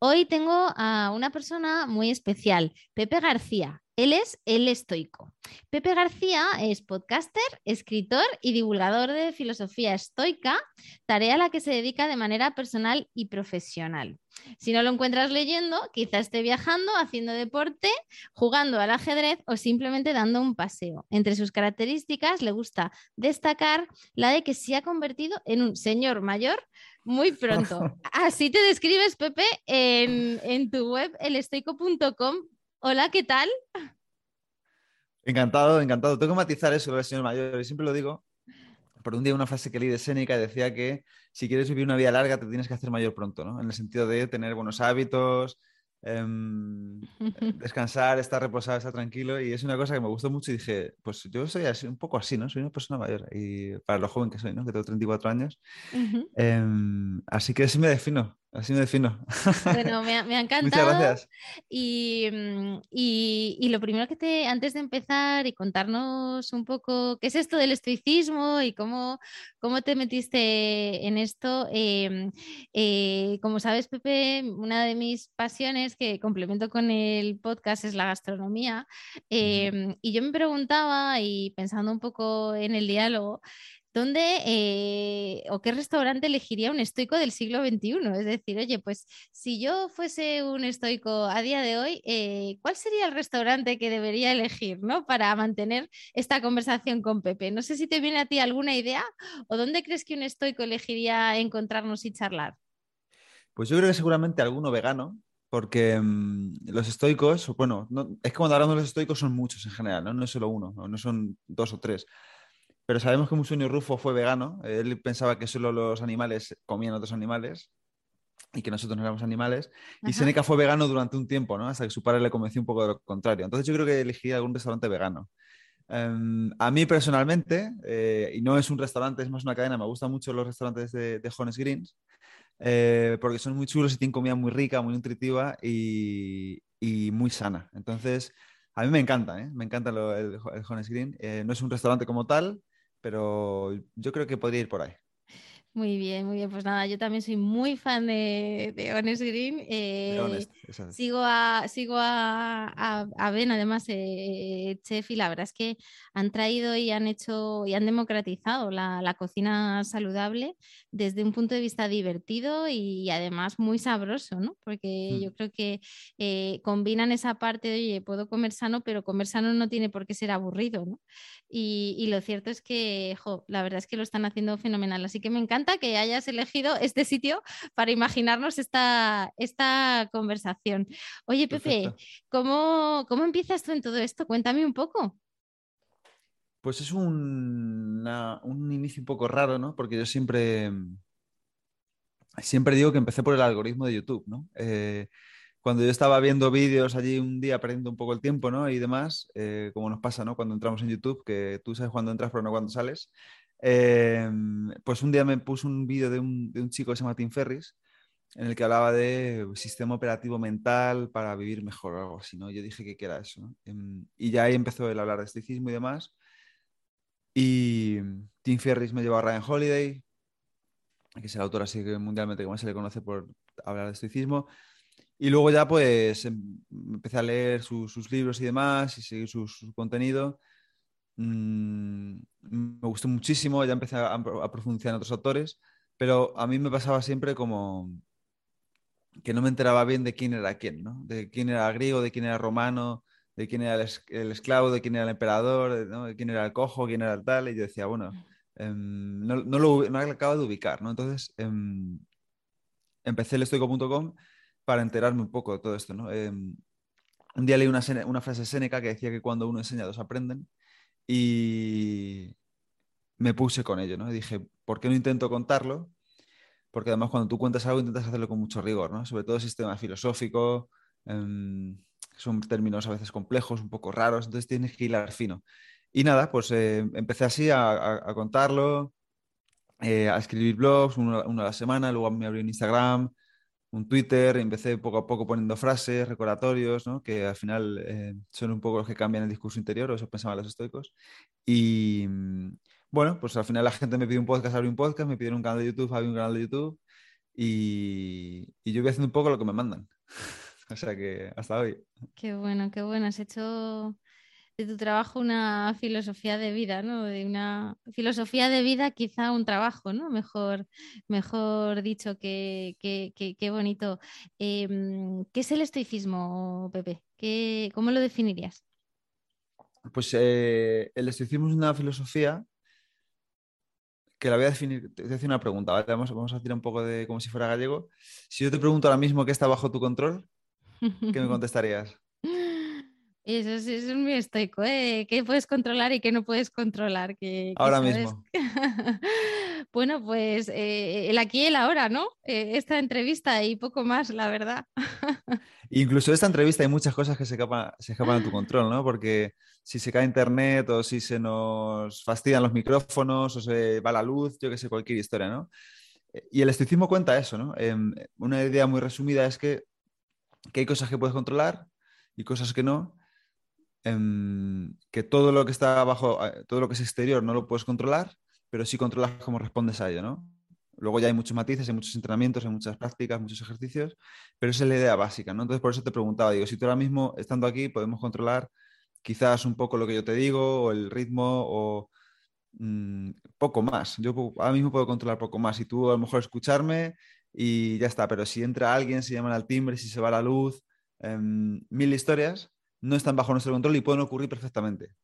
Hoy tengo a una persona muy especial, Pepe García. Él es el estoico. Pepe García es podcaster, escritor y divulgador de filosofía estoica, tarea a la que se dedica de manera personal y profesional. Si no lo encuentras leyendo, quizá esté viajando, haciendo deporte, jugando al ajedrez o simplemente dando un paseo. Entre sus características le gusta destacar la de que se ha convertido en un señor mayor muy pronto. Así te describes, Pepe, en, en tu web elestoico.com. Hola, ¿qué tal? Encantado, encantado. Tengo que matizar eso, el señor mayor. Y siempre lo digo. Por un día una frase que leí de Séneca decía que si quieres vivir una vida larga te tienes que hacer mayor pronto, ¿no? En el sentido de tener buenos hábitos, em, descansar, estar reposado, estar tranquilo. Y es una cosa que me gustó mucho y dije, pues yo soy así, un poco así, ¿no? Soy una persona mayor. Y para lo joven que soy, ¿no? Que tengo 34 años. Em, así que así me defino. Así me defino. Bueno, me ha, me ha encantado. Muchas gracias. Y, mm, y, y, lo primero que te, antes de empezar y contarnos un poco qué es esto del estoicismo y cómo, cómo te metiste en esto, eh, eh, como sabes, Pepe, una de mis pasiones que complemento con el podcast es la gastronomía. Eh, y yo me preguntaba, y pensando un poco en el diálogo, ¿dónde eh, o qué restaurante elegiría un estoico del siglo XXI? Es decir, oye, pues si yo fuese un estoico a día de hoy, eh, ¿cuál sería el restaurante que debería elegir ¿no? para mantener esta conversación con Pepe? No sé si te viene a ti alguna idea o dónde crees que un estoico elegiría encontrarnos y charlar. Pues yo creo que seguramente alguno vegano, porque mmm, los estoicos, bueno, no, es que cuando hablamos de los estoicos son muchos en general, no, no es solo uno, no, no son dos o tres pero sabemos que Mussolini Rufo fue vegano. Él pensaba que solo los animales comían otros animales y que nosotros no éramos animales. Ajá. Y Seneca fue vegano durante un tiempo, ¿no? Hasta que su padre le convenció un poco de lo contrario. Entonces yo creo que elegiría algún restaurante vegano. Um, a mí personalmente, eh, y no es un restaurante, es más una cadena, me gustan mucho los restaurantes de, de Jones Greens, eh, porque son muy chulos y tienen comida muy rica, muy nutritiva y, y muy sana. Entonces, a mí me encanta, ¿eh? me encanta lo, el, el Jones Green. No es un restaurante como tal, pero yo creo que podría ir por ahí. Muy bien, muy bien. Pues nada, yo también soy muy fan de, de Honest Green. Eh, Honest, sigo a, sigo a, a, a Ben, además, eh, chef, y la verdad es que han traído y han hecho y han democratizado la, la, cocina saludable desde un punto de vista divertido y además muy sabroso, ¿no? Porque mm. yo creo que eh, combinan esa parte de, oye, puedo comer sano, pero comer sano no tiene por qué ser aburrido, ¿no? Y, y lo cierto es que, jo, la verdad es que lo están haciendo fenomenal. Así que me encanta que hayas elegido este sitio para imaginarnos esta, esta conversación. Oye, Pepe, ¿cómo, ¿cómo empiezas tú en todo esto? Cuéntame un poco. Pues es un, una, un inicio un poco raro, ¿no? Porque yo siempre, siempre digo que empecé por el algoritmo de YouTube, ¿no? Eh, cuando yo estaba viendo vídeos allí un día perdiendo un poco el tiempo, ¿no? Y demás, eh, como nos pasa, ¿no? Cuando entramos en YouTube, que tú sabes cuándo entras, pero no cuándo sales. Eh, pues un día me puse un vídeo de un, de un, chico que se llama Tim Ferris, en el que hablaba de sistema operativo mental para vivir mejor o algo así, ¿no? Yo dije que, que era eso, ¿no? Y ya ahí empezó el hablar de estoicismo y demás. Y Tim Ferris me llevó a Ryan Holiday, que es el autor así que mundialmente que más se le conoce por hablar de estoicismo. Y luego ya pues em, empecé a leer su, sus libros y demás y seguir su, su contenido. Mm, me gustó muchísimo, ya empecé a, a, profundizar en otros autores, pero a mí me pasaba siempre como que no me enteraba bien de quién era quién, ¿no? De quién era griego, de quién era romano, de quién era el, es el esclavo, de quién era el emperador, ¿no? de quién era el cojo, quién era el tal, y yo decía, bueno, eh, no, no, lo no acabo de ubicar, ¿no? Entonces eh, empecé el estoico.com para enterarme un poco de todo esto, ¿no? Eh, un día leí una, una frase Séneca que decía que cuando uno enseña, dos aprenden, y me puse con ello, ¿no? Dije, ¿por qué no intento contarlo? Porque además cuando tú cuentas algo intentas hacerlo con mucho rigor, ¿no? Sobre todo sistema filosófico, Em, son términos a veces complejos, un poco raros, entonces tienes que hilar fino. Y nada, pues eh, empecé así a, contarlo, eh, a escribir blogs, uno, a la semana, luego me abrí un Instagram, un Twitter, empecé poco a poco poniendo frases, recordatorios, ¿no? que al final eh, son un poco los que cambian el discurso interior, o eso pensaban los estoicos. Y mm, bueno, pues al final la gente me pide un podcast, abrí un podcast, me pidieron un canal de YouTube, abrí un canal de YouTube, y, y yo voy haciendo un poco lo que me mandan. o sea que hasta hoy. Qué bueno, qué bueno. Has hecho de tu trabajo una filosofía de vida, ¿no? De una filosofía de vida, quizá un trabajo, ¿no? Mejor, mejor dicho, qué que, bonito. Em, ¿Qué es el estoicismo, Pepe? ¿Qué, ¿Cómo lo definirías? Pues eh, el estoicismo es una filosofía que la voy a definir, te voy a hacer una pregunta, ¿vale? Vamos, vamos a hacer un poco de como si fuera gallego. Si yo te pregunto ahora mismo qué está bajo tu control, ¿qué me contestarías? Eso, es muy estoico, ¿eh? ¿Qué puedes controlar y qué no puedes controlar? ahora mismo. bueno, pues eh, el aquí y el ahora, ¿no? Eh, esta entrevista y poco más, la verdad. Incluso esta entrevista hay muchas cosas que se escapan, se escapan de tu control, ¿no? Porque si se cae internet o si se nos fastidian los micrófonos o se va la luz, yo que sé, cualquier historia, ¿no? Y el estoicismo cuenta eso, ¿no? Em, una idea muy resumida es que, que hay cosas que puedes controlar y cosas que no que todo lo que está abajo, eh, todo lo que es exterior no lo puedes controlar, pero sí controlas cómo respondes a ello, ¿no? Luego ya hay muchos matices, hay muchos entrenamientos, hay muchas prácticas, muchos ejercicios, pero esa es la idea básica, ¿no? Entonces por eso te preguntaba, digo, si tú ahora mismo, estando aquí, podemos controlar quizás un poco lo que yo te digo, o el ritmo, o mm, poco más. Yo ahora mismo puedo controlar poco más, y tú a lo mejor escucharme y ya está, pero si entra alguien, si llaman al timbre, si se va la luz, em, mil historias, no están bajo nuestro control y pueden ocurrir perfectamente.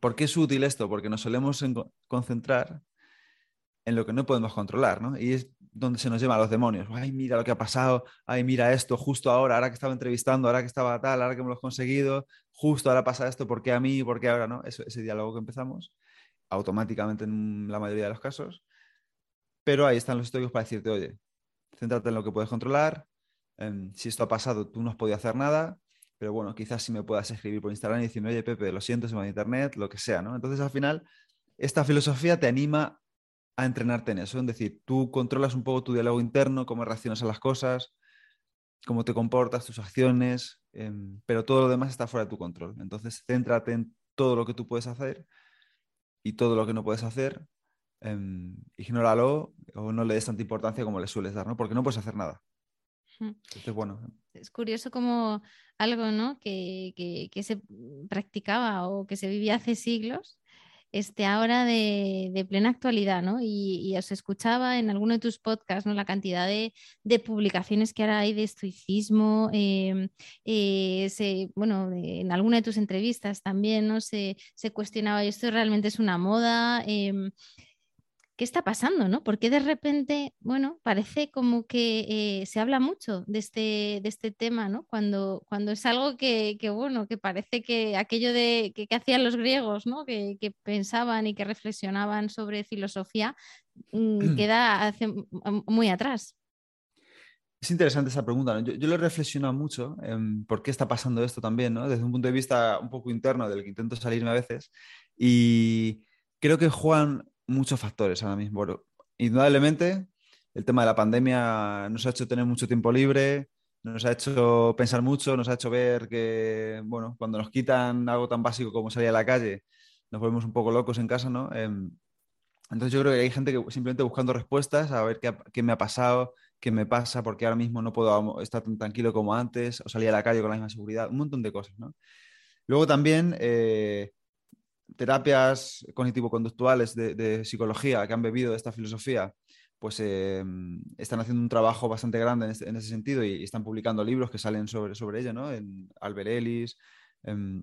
¿Por qué es útil esto? Porque nos solemos concentrar en lo que no podemos controlar, ¿no? Y es donde se nos llevan los demonios. Ay, mira lo que ha pasado, ay, mira esto, justo ahora, ahora que estaba entrevistando, ahora que estaba tal, ahora que me lo he conseguido, justo ahora pasa esto, ¿por qué a mí? ¿Por qué ahora no? ese diálogo que empezamos, automáticamente en la mayoría de los casos. Pero ahí están los estudios para decirte, oye, céntrate en lo que puedes controlar, si esto ha pasado, tú no has podido hacer nada, pero bueno, quizás si me puedas escribir por Instagram y decirme, oye Pepe, lo siento, se me va a internet, lo que sea, ¿no? Entonces al final, esta filosofía te anima a entrenarte en eso, es decir, tú controlas un poco tu diálogo interno, cómo reaccionas a las cosas, cómo te comportas, tus acciones, em, pero todo lo demás está fuera de tu control. Entonces, céntrate en todo lo que tú puedes hacer y todo lo que no puedes hacer, eh, ignóralo o no le des tanta importancia como le sueles dar, ¿no? Porque no puedes hacer nada. Entonces, bueno. Es curioso como algo ¿no? que, se practicaba o que se vivía hace siglos, este, ahora de, plena actualidad, ¿no? Y, os escuchaba en alguno de tus podcasts, ¿no? La cantidad de, publicaciones que ahora hay de estoicismo, em, eh, bueno, en alguna de tus entrevistas también, ¿no? Se, se cuestionaba, ¿esto realmente es una moda? Em, ¿qué está pasando? ¿no? Porque de repente, bueno, parece como que eh, se habla mucho de este, de este tema, ¿no? Cuando, cuando es algo que, bueno, que parece que aquello de que, hacían los griegos, ¿no? Que, pensaban y que reflexionaban sobre filosofía, mm, queda muy atrás. Es interesante esa pregunta. Yo, yo, lo he reflexionado mucho en por qué está pasando esto también, ¿no? desde un punto de vista un poco interno del que intento salirme a veces. Y creo que Juan muchos factores ahora mismo. indudablemente, el tema de la pandemia nos ha hecho tener mucho tiempo libre, nos ha hecho pensar mucho, nos ha hecho ver que, bueno, cuando nos quitan algo tan básico como salir a la calle, nos volvemos un poco locos en casa, ¿no? Em, entonces yo creo que hay gente que simplemente buscando respuestas a ver qué, qué me ha pasado, qué me pasa, porque ahora mismo no puedo estar tan tranquilo como antes, o salir a la calle con la misma seguridad, un montón de cosas, ¿no? Luego también eh, terapias cognitivo-conductuales de, psicología que han bebido de esta filosofía, pues eh, están haciendo un trabajo bastante grande en, ese sentido y, están publicando libros que salen sobre, sobre ello, ¿no? En Albert Ellis em,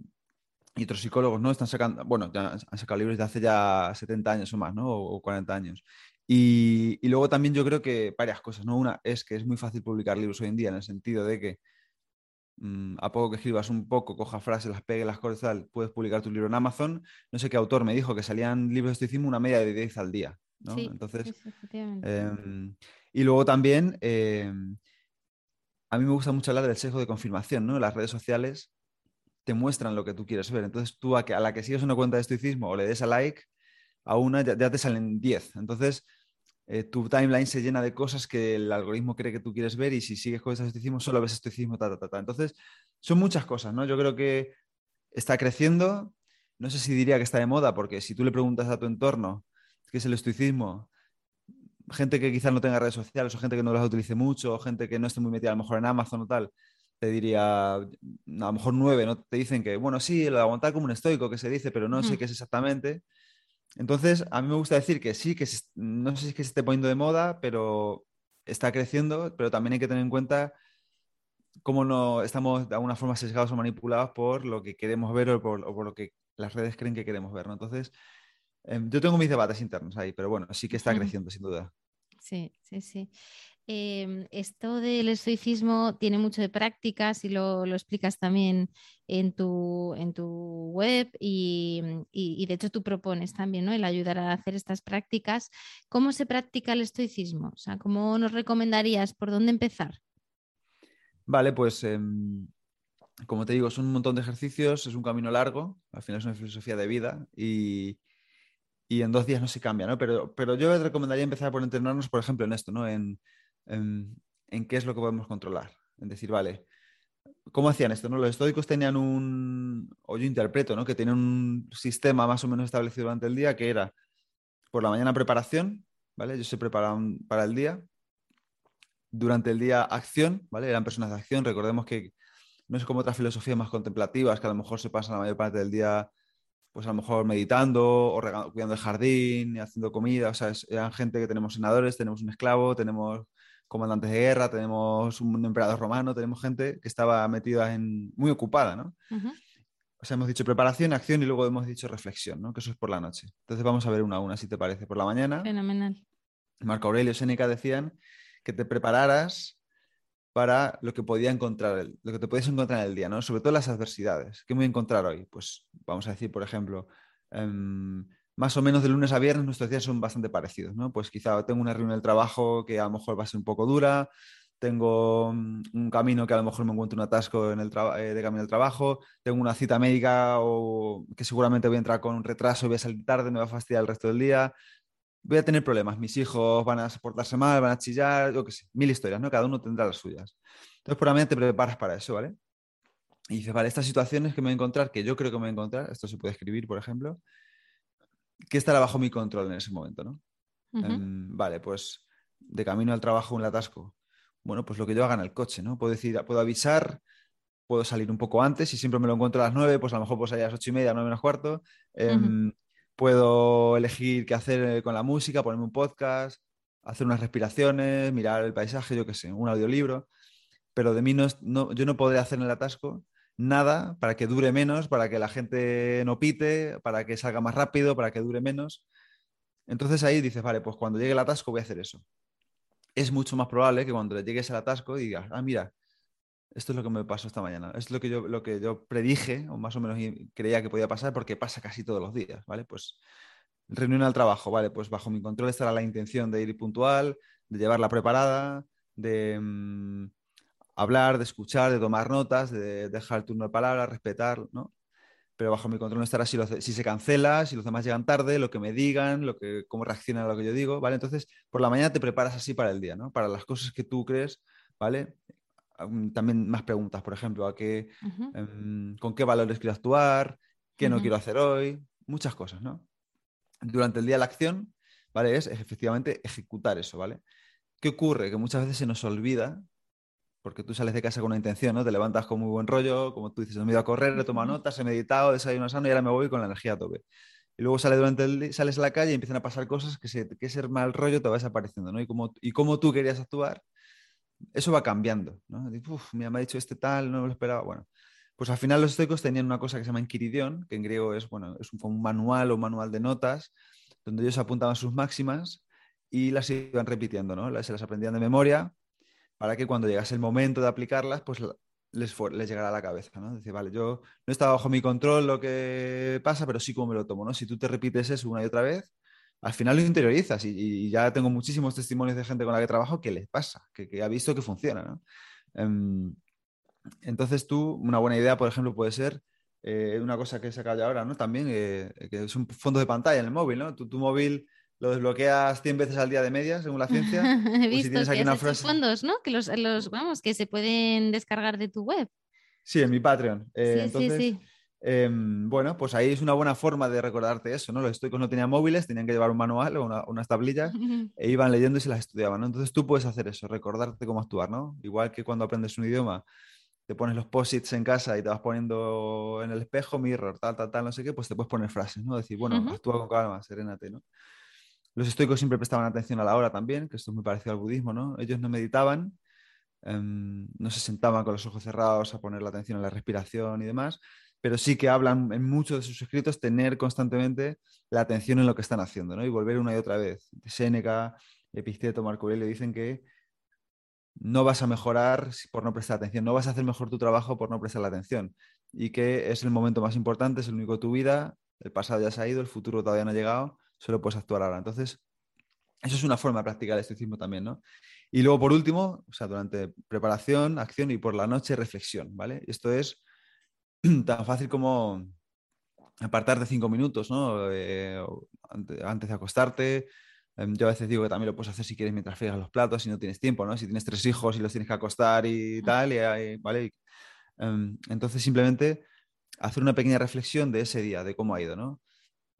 y otros psicólogos, ¿no? Están sacando, bueno, ya han sacado libros de hace ya 70 años o más, ¿no? O, 40 años. Y, y, luego también yo creo que varias cosas, ¿no? Una es que es muy fácil publicar libros hoy en día en el sentido de que a poco que escribas un poco, coja frases, las pegue, las cortes, tal, puedes publicar tu libro en Amazon. No sé qué autor me dijo que salían libros de estoicismo una media de 10 al día. Entonces, em, y luego también em, a mí me gusta mucho hablar del sesgo de confirmación, ¿no? Las redes sociales te muestran lo que tú quieres ver. Entonces tú a, que, a la que sigues una cuenta de estoicismo o le des a like, a una ya, te salen 10. Entonces eh, tu timeline se llena de cosas que el algoritmo cree que tú quieres ver y si sigues con ese estoicismo solo ves estoicismo, ta, ta, ta, Entonces son muchas cosas, ¿no? Yo creo que está creciendo. No sé si diría que está de moda, porque si tú le preguntas a tu entorno qué es el estoicismo, gente que quizás no tenga redes sociales o gente que no las utilice mucho o gente que no esté muy metida a lo mejor en Amazon o tal, te diría, a lo mejor nueve, ¿no? Te dicen que, bueno, sí, lo de aguantar como un estoico que se dice, pero no sé qué es exactamente. Entonces, a mí me gusta decir que sí, que no sé si es que se esté poniendo de moda, pero está creciendo, pero también hay que tener en cuenta cómo no estamos de alguna forma sesgados o manipulados por lo que queremos ver o por, lo que las redes creen que queremos ver. ¿no? Entonces, em, yo tengo mis debates internos ahí, pero bueno, sí que está creciendo, sin duda. Sí, sí, sí. Em, esto del estoicismo tiene mucho de prácticas y lo, explicas también en tu, en tu web y, de hecho tú propones también ¿no? el ayudar a hacer estas prácticas. ¿Cómo se practica el estoicismo? O sea, ¿cómo nos recomendarías por dónde empezar? Vale, pues em, como te digo, son un montón de ejercicios, es un camino largo, al final es una filosofía de vida y, y en dos días no se cambia, ¿no? Pero, pero yo recomendaría empezar por entrenarnos, por ejemplo, en esto, ¿no? En, qué es lo que podemos controlar. En decir, vale, ¿cómo hacían esto? No? Los estoicos tenían un, o yo interpreto, ¿no? que tenían un sistema más o menos establecido durante el día que era por la mañana preparación, ¿vale? Ellos se preparaban para el día. Durante el día acción, ¿vale? Eran personas de acción. Recordemos que no es como otras filosofías más contemplativas que a lo mejor se pasan la mayor parte del día pues a lo mejor meditando o cuidando el jardín y haciendo comida. O sea, eran gente que tenemos senadores, tenemos un esclavo, tenemos comandantes de guerra, tenemos un emperador romano, tenemos gente que estaba metida en muy ocupada, ¿no? O sea, hemos dicho preparación, acción y luego hemos dicho reflexión, ¿no? Que eso es por la noche. Entonces vamos a ver una a una, si te parece. Por la mañana. Fenomenal. Marco Aurelio y Séneca decían que te prepararas para lo que podía encontrar, lo que te podías encontrar en el día, ¿no? Sobre todo las adversidades. ¿Qué me voy a encontrar hoy? Pues vamos a decir, por ejemplo, em, más o menos de lunes a viernes nuestros días son bastante parecidos, ¿no? Pues quizá tengo una reunión del trabajo que a lo mejor va a ser un poco dura, tengo mm, un camino que a lo mejor me encuentro un atasco en el eh, de camino al trabajo, tengo una cita médica o que seguramente voy a entrar con un retraso, voy a salir tarde, me va a fastidiar el resto del día, voy a tener problemas, mis hijos van a soportarse mal, van a chillar, yo qué sé, mil historias, ¿no? Cada uno tendrá las suyas. Entonces, por la mente te preparas para eso, ¿vale? Y dices, vale, estas situaciones que me voy a encontrar, que yo creo que me voy a encontrar, esto se puede escribir, por ejemplo, ¿qué estará bajo mi control en ese momento, ¿no? Em, vale, pues de camino al trabajo un atasco. Bueno, pues lo que yo haga en el coche, ¿no? Puedo decir, puedo avisar, puedo salir un poco antes, si siempre me lo encuentro a las nueve, pues a lo mejor salir a las ocho y media, nueve menos cuarto. Em, puedo elegir qué hacer eh, con la música, ponerme un podcast, hacer unas respiraciones, mirar el paisaje, yo qué sé, un audiolibro. Pero de mí no, yo no podré hacer en el atasco nada para que dure menos, para que la gente no pite, para que salga más rápido, para que dure menos. Entonces ahí dices, vale, pues cuando llegue el atasco voy a hacer eso. Es mucho más probable que cuando le llegues el atasco digas, ah, mira, esto es lo que me pasó esta mañana, esto es lo que yo, lo que yo predije, o más o menos creía que podía pasar, porque pasa casi todos los días, ¿vale? Pues reunión al trabajo, ¿vale? Pues bajo mi control estará la intención de ir puntual, de llevarla preparada, de... Mm, hablar, de escuchar, de tomar notas, de dejar el turno de palabra, respetar, ¿no? Pero bajo mi control no estará si, si, se cancela, si los demás llegan tarde, lo que me digan, lo que, cómo reaccionan a lo que yo digo, ¿vale? Entonces, por la mañana te preparas así para el día, ¿no? Para las cosas que tú crees, ¿vale? También más preguntas, por ejemplo, a qué, em, con qué valores quiero actuar, qué no quiero hacer hoy, muchas cosas, ¿no? Durante el día la acción, ¿vale? Es efectivamente ejecutar eso, ¿vale? ¿Qué ocurre? Que muchas veces se nos olvida porque tú sales de casa con una intención, ¿no? Te levantas con muy buen rollo, como tú dices, me he ido a correr, he tomado notas, he meditado, desayuno sano y ahora me voy con la energía a tope. Y luego sales, durante el, sales a la calle y empiezan a pasar cosas que, se, que ese mal rollo te va desapareciendo, ¿no? Y como, y como tú querías actuar, eso va cambiando, ¿no? Uf, me ha dicho este tal, no me lo esperaba. Bueno, pues al final los estoicos tenían una cosa que se llama Inquiridión, que en griego es, bueno, es un, un manual o un manual de notas, donde ellos apuntaban sus máximas y las iban repitiendo, ¿no? Se las aprendían de memoria para que cuando llegase el momento de aplicarlas, pues les, les llegara a la cabeza, ¿no? Decir, vale, yo no está bajo mi control lo que pasa, pero sí como me lo tomo, ¿no? Si tú te repites eso una y otra vez, al final lo interiorizas y, ya tengo muchísimos testimonios de gente con la que trabajo que les pasa, que, ha visto que funciona, ¿no? Em, entonces tú, una buena idea, por ejemplo, puede ser eh, una cosa que he sacado ahora, ¿no? También, eh, que es un fondo de pantalla en el móvil, ¿no? Tu, tu móvil lo desbloqueas 100 veces al día de media, según la ciencia. He pues visto si que hecho frase... fondos, ¿no? Que los, los, vamos, que se pueden descargar de tu web. Sí, en mi Patreon. Eh, sí, entonces, sí, sí. em, bueno, pues ahí es una buena forma de recordarte eso, ¿no? Los estoicos no tenían móviles, tenían que llevar un manual o una- unas tablillas e iban leyendo y se las estudiaban, ¿no? Entonces tú puedes hacer eso, recordarte cómo actuar, ¿no? Igual que cuando aprendes un idioma, te pones los posits en casa y te vas poniendo en el espejo, mirror, tal, tal, tal, no sé qué, pues te puedes poner frases, ¿no? Decir, bueno, actúa con calma, serénate, ¿no? Los estoicos siempre prestaban atención a la hora también, que esto es muy parecido al budismo, ¿no? Ellos no meditaban, em, no se sentaban con los ojos cerrados a poner la atención en la respiración y demás, pero sí que hablan en muchos de sus escritos tener constantemente la atención en lo que están haciendo, ¿no? Y volver una y otra vez. Séneca, Epicteto, Marco Aurelio dicen que no vas a mejorar por no prestar atención, no vas a hacer mejor tu trabajo por no prestar la atención y que es el momento más importante, es el único de tu vida, el pasado ya se ha ido, el futuro todavía no ha llegado, solo puedes actuar ahora. Entonces, eso es una forma de practicar el estoicismo también, ¿no? Y luego, por último, o sea, durante preparación, acción y por la noche, reflexión, ¿vale? Esto es tan fácil como apartarte cinco minutos, ¿no? Eh, antes de acostarte. Em, Yo a veces digo que también lo puedes hacer si quieres mientras friegas los platos, si no tienes tiempo, ¿no? Si tienes tres hijos y los tienes que acostar y tal, y, ¿vale? Em, entonces, simplemente hacer una pequeña reflexión de ese día, de cómo ha ido, ¿no?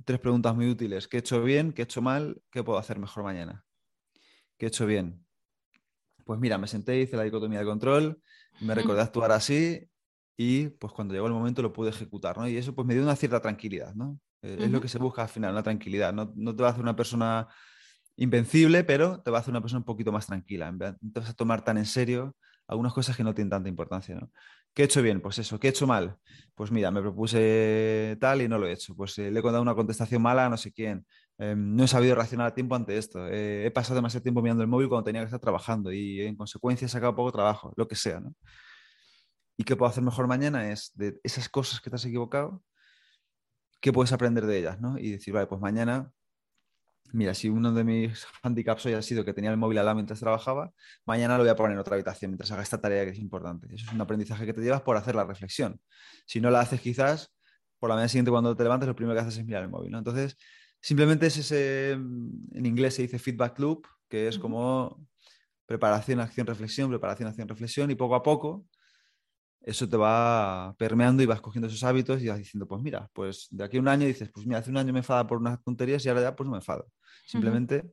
Tres preguntas muy útiles. ¿Qué he hecho bien? ¿Qué he hecho mal? ¿Qué puedo hacer mejor mañana? ¿Qué he hecho bien? Pues mira, me senté, hice la dicotomía de control, me recordé actuar así y pues cuando llegó el momento lo pude ejecutar, ¿no? Y eso pues me dio una cierta tranquilidad, ¿no? Eh, Es lo que se busca al final, una tranquilidad. No, no te va a hacer una persona invencible, pero te va a hacer una persona un poquito más tranquila. No te vas a tomar tan en serio algunas cosas que no tienen tanta importancia, ¿no? ¿Qué he hecho bien? Pues eso. ¿Qué he hecho mal? Pues mira, me propuse tal y no lo he hecho. Pues eh, le he dado una contestación mala a no sé quién. Eh, no he sabido reaccionar a tiempo ante esto. Eh, he pasado demasiado tiempo mirando el móvil cuando tenía que estar trabajando y en consecuencia he sacado poco trabajo, lo que sea, ¿no? ¿Y qué puedo hacer mejor mañana? Es de esas cosas que te has equivocado, ¿qué puedes aprender de ellas, ¿no? Y decir, vale, pues mañana Mira, si uno de mis handicaps hoy ha sido que tenía el móvil al lado mientras trabajaba, mañana lo voy a poner en otra habitación mientras haga esta tarea que es importante. Eso es un aprendizaje que te llevas por hacer la reflexión. Si no la haces quizás, por la mañana siguiente cuando te levantes, lo primero que haces es mirar el móvil. ¿no? Entonces, simplemente es ese, en inglés se dice feedback loop, que es como preparación, acción, reflexión, preparación, acción, reflexión, y poco a poco eso te va permeando y vas cogiendo esos hábitos y vas diciendo, pues mira, pues de aquí a un año dices, pues mira, hace un año me enfada por unas tonterías y ahora ya pues no me enfado. Simplemente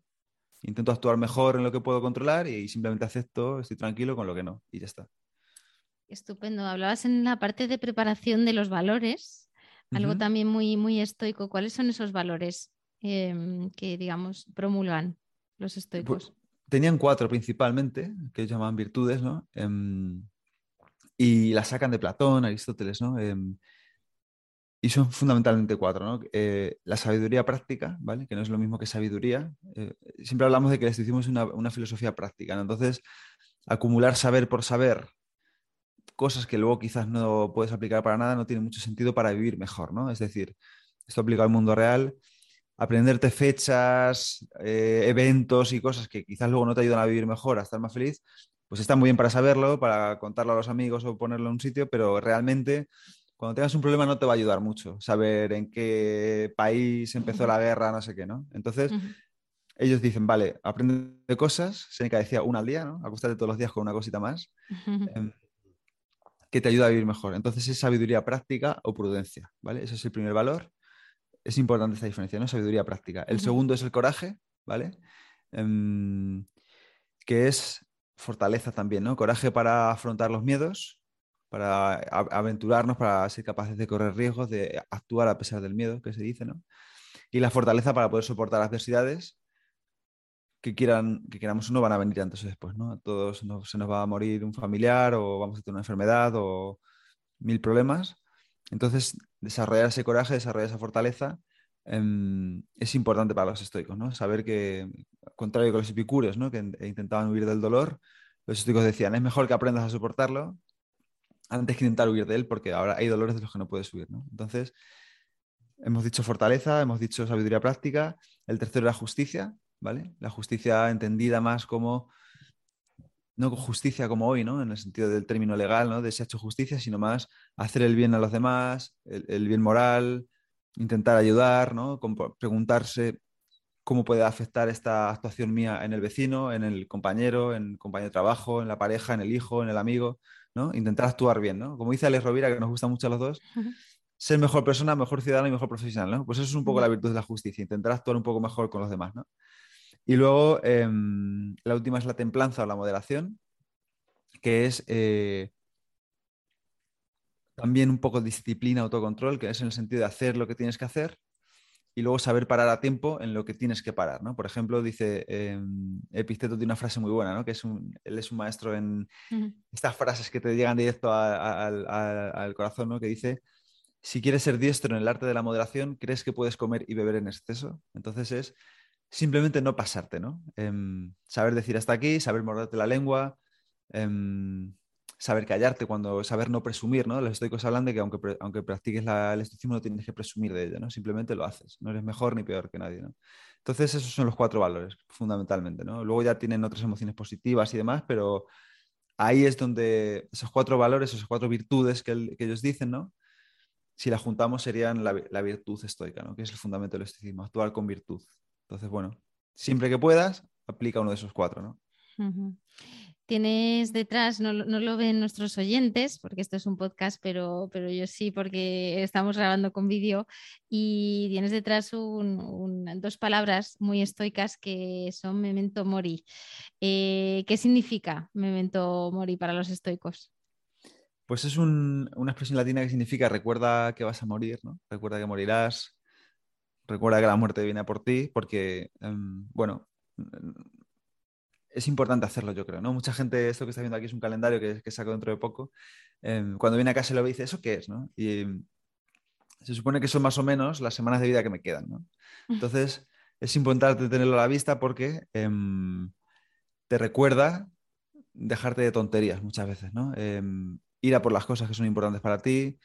intento actuar mejor en lo que puedo controlar y simplemente acepto, estoy tranquilo con lo que no y ya está. Estupendo. Hablabas en la parte de preparación de los valores, algo también muy, muy estoico. ¿Cuáles son esos valores em, que, digamos, promulgan los Pues, estoicos? tenían cuatro principalmente, que ellos llamaban virtudes, ¿no? Em, y las sacan de Platón, Aristóteles, ¿no? Em, y son fundamentalmente cuatro, ¿no? Eh, la sabiduría práctica, ¿vale? Que no es lo mismo que sabiduría. Eh, siempre hablamos de que el estoicismo es una, una filosofía práctica. Entonces, acumular saber por saber cosas que luego quizás no puedes aplicar para nada no tiene mucho sentido para vivir mejor, ¿no? Es decir, esto aplica al mundo real, aprenderte fechas, eh, eventos y cosas que quizás luego no te ayudan a vivir mejor, a estar más feliz, pues está muy bien para saberlo, para contarlo a los amigos o ponerlo en un sitio, pero realmente cuando tengas un problema no te va a ayudar mucho saber en qué país empezó la guerra, no sé qué, ¿no? Entonces, ellos dicen, vale, aprende de cosas, Seneca decía una al día, ¿no? Acostarte todos los días con una cosita más, em, que te ayuda a vivir mejor. Entonces es sabiduría práctica o prudencia, ¿vale? Ese es el primer valor. Es importante esta diferencia, ¿no? Sabiduría práctica. El segundo es el coraje, ¿vale? Em, que es fortaleza también, ¿no? Coraje para afrontar los miedos, para aventurarnos, para ser capaces de correr riesgos, de actuar a pesar del miedo, que se dice, ¿no? Y la fortaleza para poder soportar adversidades que quieran, que queramos o no van a venir antes o después, ¿no? A todos nos- se nos va a morir un familiar o vamos a tener una enfermedad o mil problemas. Entonces, desarrollar ese coraje, desarrollar esa fortaleza em, es importante para los estoicos, ¿no? Saber que, contrario que los epicúreos, ¿no? Que in- intentaban huir del dolor, los estoicos decían, es mejor que aprendas a soportarlo antes que intentar huir de él, porque ahora hay dolores de los que no puedes huir, ¿no? Entonces, hemos dicho fortaleza, hemos dicho sabiduría práctica, el tercero era justicia, ¿vale? La justicia entendida más como no justicia como hoy, ¿no? En el sentido del término legal, ¿no? De se ha hecho justicia, sino más hacer el bien a los demás, el, bien moral, intentar ayudar, ¿no? preguntarse cómo puede afectar esta actuación mía en el vecino, en el compañero, en el compañero de trabajo, en la pareja, en el hijo, en el amigo, ¿no? Intentar actuar bien, ¿no? Como dice Alex Rovira, que nos gusta mucho a los dos, ser mejor persona, mejor ciudadano y mejor profesional, ¿no? Pues eso es un poco la virtud de la justicia, intentar actuar un poco mejor con los demás, ¿no? Y luego, em, la última es la templanza o la moderación, que es eh, también un poco disciplina, autocontrol, que es en el sentido de hacer lo que tienes que hacer y luego saber parar a tiempo en lo que tienes que parar, ¿no? Por ejemplo, dice eh, Episteto de una frase muy buena, ¿no? Que es él es un maestro en estas frases que te llegan directo al corazón, ¿no? Que dice, si quieres ser diestro en el arte de la moderación, ¿crees que puedes comer y beber en exceso? Entonces es simplemente no pasarte, ¿no? Em, saber decir hasta aquí, saber morderte la lengua, em, saber callarte, cuando saber no presumir, ¿no? Los estoicos hablan de que aunque, aunque practiques la, el estoicismo no tienes que presumir de ella, ¿no? Simplemente lo haces, no eres mejor ni peor que nadie, ¿no? Entonces esos son los cuatro valores, fundamentalmente, ¿no? Luego ya tienen otras emociones positivas y demás, pero ahí es donde esos cuatro valores, esas cuatro virtudes que, ellos dicen, ¿no? Si las juntamos serían la, la, virtud estoica, ¿no? Que es el fundamento del estoicismo, actuar con virtud. Entonces, bueno, siempre que puedas, aplica uno de esos cuatro, ¿no? Tienes detrás, no, lo ven nuestros oyentes, porque esto es un podcast, pero, pero yo sí, porque estamos grabando con vídeo, y tienes detrás dos palabras muy estoicas que son memento mori. Eh, ¿Qué significa memento mori para los estoicos? Pues es una expresión latina que significa recuerda que vas a morir, ¿no? Recuerda que morirás, recuerda que la muerte viene por ti, porque, em, bueno, es importante hacerlo, yo creo, ¿no? Mucha gente, esto que está viendo aquí es un calendario que, que saco dentro de poco. Em, cuando viene a casa y lo ve, dice, ¿eso qué es? ¿no? Y em, se supone que son más o menos las semanas de vida que me quedan, ¿no? Entonces, es importante tenerlo a la vista porque te recuerda dejarte de tonterías muchas veces, ¿no? ir a por las cosas que son importantes para ti,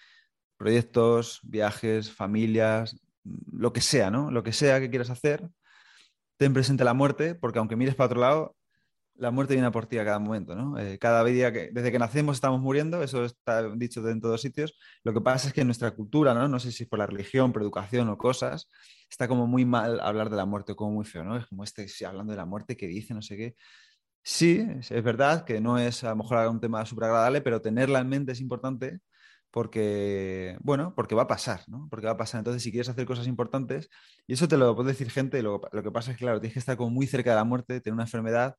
proyectos, viajes, familias, lo que sea, ¿no? Lo que sea que quieras hacer, ten presente la muerte, porque aunque mires para otro lado, la muerte viene a por ti a cada momento, ¿no? Eh, cada día que, desde que nacemos estamos muriendo, eso está dicho en todos sitios. Lo que pasa es que en nuestra cultura, ¿no? No sé si es por la religión, por educación o cosas, está como muy mal hablar de la muerte, como muy feo, ¿no? Es como este, hablando de la muerte, que dice, no sé qué. Sí, es verdad que no es a lo mejor un tema súper agradable, pero tenerla en mente es importante porque, bueno, porque va a pasar, ¿no? Porque va a pasar. Entonces, si quieres hacer cosas importantes, y eso te lo puede decir gente, lo, lo que pasa es que, claro, tienes que estar como muy cerca de la muerte, tener una enfermedad,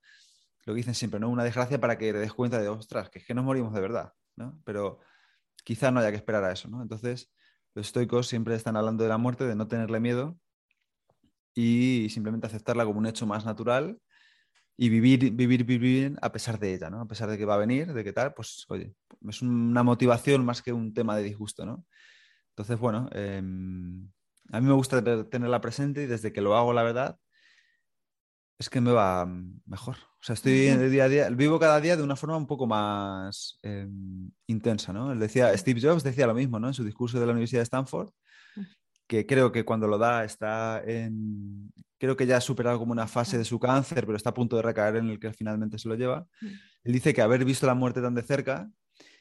lo que dicen siempre, ¿no? Una desgracia para que te des cuenta de, ostras, que es que nos morimos de verdad, ¿no? Pero quizá no haya que esperar a eso, ¿no? Entonces, los estoicos siempre están hablando de la muerte, de no tenerle miedo y simplemente aceptarla como un hecho más natural y vivir, vivir, vivir a pesar de ella, ¿no? A pesar de que va a venir, de que tal, pues, oye, es una motivación más que un tema de disgusto, ¿no? Entonces, bueno, em, a mí me gusta tenerla presente y desde que lo hago, la verdad, es que me va mejor. O sea, estoy el día a día, vivo cada día de una forma un poco más em, intensa, ¿no? Él decía, Steve Jobs decía lo mismo, ¿no? En su discurso de la Universidad de Stanford, que creo que cuando lo da está en, creo que ya ha superado como una fase de su cáncer, pero está a punto de recaer en el que finalmente se lo lleva. Mm. Él dice que haber visto la muerte tan de cerca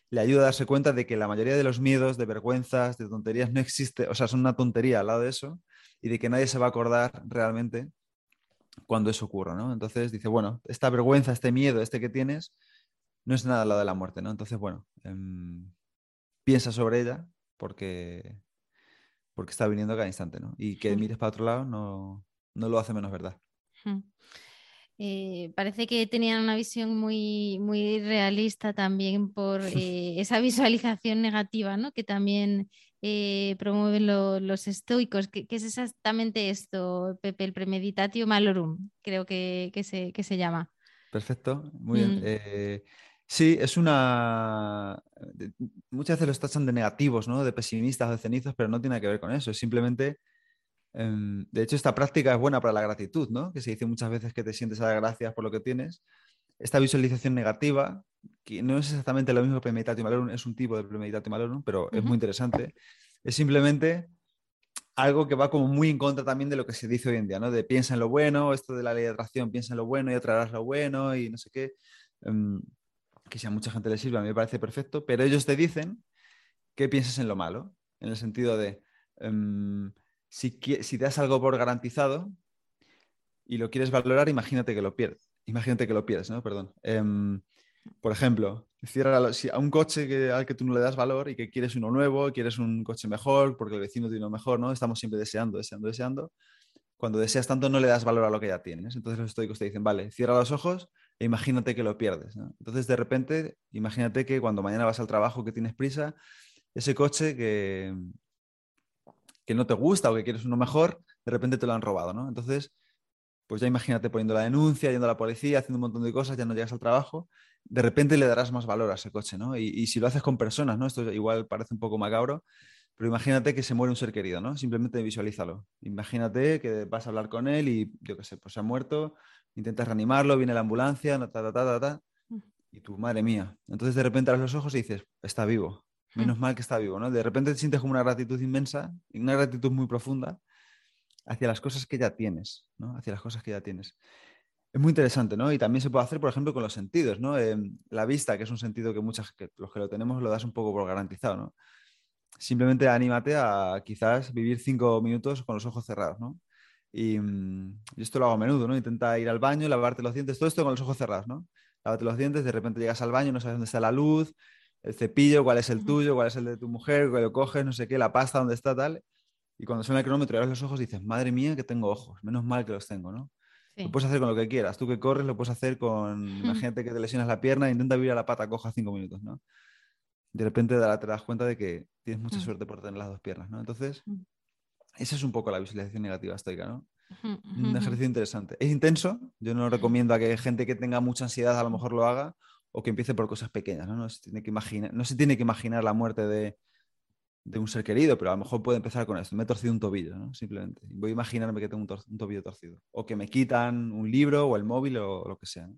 le ayuda a darse cuenta de que la mayoría de los miedos, de vergüenzas, de tonterías no existe, o sea, son una tontería al lado de eso y de que nadie se va a acordar realmente cuando eso ocurra, ¿no? Entonces dice, bueno, esta vergüenza, este miedo, este que tienes, no es nada lado de la muerte, ¿no? Entonces, bueno, em, piensa sobre ella porque porque está viniendo cada instante, ¿no? Y que mires para otro lado no, lo hace menos verdad. Eh, parece que tenían una visión muy, muy realista también por eh, esa visualización negativa, ¿no? Que también eh, promueven los estoicos. ¿Qué, es exactamente esto, Pepe? El premeditatio malorum, creo que, se, que se llama. Perfecto, muy bien. Mm. Sí, es una... Muchas veces los tachan de negativos, ¿no? De pesimistas, de cenizos, pero no tiene que ver con eso. Es simplemente... Em, de hecho, esta práctica es buena para la gratitud, ¿no? Que se dice muchas veces que te sientes a dar gracias por lo que tienes. Esta visualización negativa, que no es exactamente lo mismo que premeditatio malorum, es un tipo de premeditatio malorum, pero es muy interesante. Es simplemente algo que va como muy en contra también de lo que se dice hoy en día, ¿no? De piensa en lo bueno, esto de la ley de atracción, piensa en lo bueno y atraerás lo bueno y no sé qué em, que si a mucha gente le sirve, a mí me parece perfecto, pero ellos te dicen que pienses en lo malo, en el sentido de, em, si, si das algo por garantizado y lo quieres valorar, imagínate que lo pierdes. Imagínate que lo pierdes, ¿no? Perdón. Em, por ejemplo, cierra si a un coche que, al que tú no le das valor y que quieres uno nuevo, quieres un coche mejor porque el vecino tiene uno mejor, ¿no? Estamos siempre deseando, deseando, deseando. Cuando deseas tanto no le das valor a lo que ya tienes. Entonces los estoicos te dicen, vale, cierra los ojos e imagínate que lo pierdes. Entonces de repente, imagínate que cuando mañana vas al trabajo que tienes prisa, ese coche que, que no te gusta o que quieres uno mejor, de repente te lo han robado, ¿no? Entonces, pues ya imagínate poniendo la denuncia, yendo a la policía, haciendo un montón de cosas, ya no llegas al trabajo, de repente le darás más valor a ese coche, ¿no? Y, y si lo haces con personas, ¿no? Esto igual parece un poco macabro, pero imagínate que se muere un ser querido, ¿no? Simplemente visualízalo. Imagínate que vas a hablar con él y, yo qué sé, pues se ha muerto, intentas reanimarlo, viene la ambulancia, ta, ta, ta, ta, ta, mm. y tú, madre mía. Entonces de repente abres los ojos y dices, está vivo. Mm. Menos mal que está vivo, ¿no? De repente te sientes como una gratitud inmensa, una gratitud muy profunda hacia las cosas que ya tienes, ¿no? Hacia las cosas que ya tienes. Es muy interesante, ¿no? Y también se puede hacer, por ejemplo, con los sentidos, ¿no? Em, la vista, que es un sentido que muchas, que los que lo tenemos lo das un poco por garantizado, ¿no? simplemente anímate a quizás vivir cinco minutos con los ojos cerrados, ¿no? Y mm, yo esto lo hago a menudo, ¿no? Intenta ir al baño, lavarte los dientes, todo esto con los ojos cerrados, ¿no? Lávate los dientes, de repente llegas al baño, no sabes dónde está la luz, el cepillo, cuál es el tuyo, cuál es el de tu mujer, que lo coges, no sé qué, la pasta, dónde está, tal. Y cuando suena el cronómetro y abres los ojos dices, madre mía, que tengo ojos, menos mal que los tengo, ¿no? Lo puedes hacer con lo que quieras. Tú que corres, lo puedes hacer con, imagínate que te lesionas la pierna, e intenta vivir a la pata coja cinco minutos, ¿no? de repente te das cuenta de que tienes mucha mm. suerte por tener las dos piernas, ¿no? Entonces, mm. esa es un poco la visualización negativa estoica, ¿no? Un ejercicio interesante. Es intenso, yo no recomiendo a que gente que tenga mucha ansiedad a lo mejor lo haga o que empiece por cosas pequeñas, ¿no? No se tiene que imaginar, no se tiene que imaginar la muerte de, un ser querido, pero a lo mejor puede empezar con esto. Me he torcido un tobillo, ¿no? Simplemente. Voy a imaginarme que tengo un, tobillo torcido. O que me quitan un libro o el móvil o lo que sea.